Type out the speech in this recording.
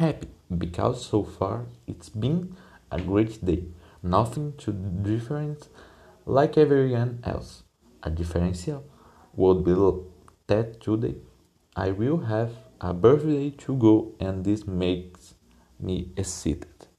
happy because so far it's been a great day. Nothing too different like everyone else. A differential would be that today I will have a birthday to go and this makes me excited.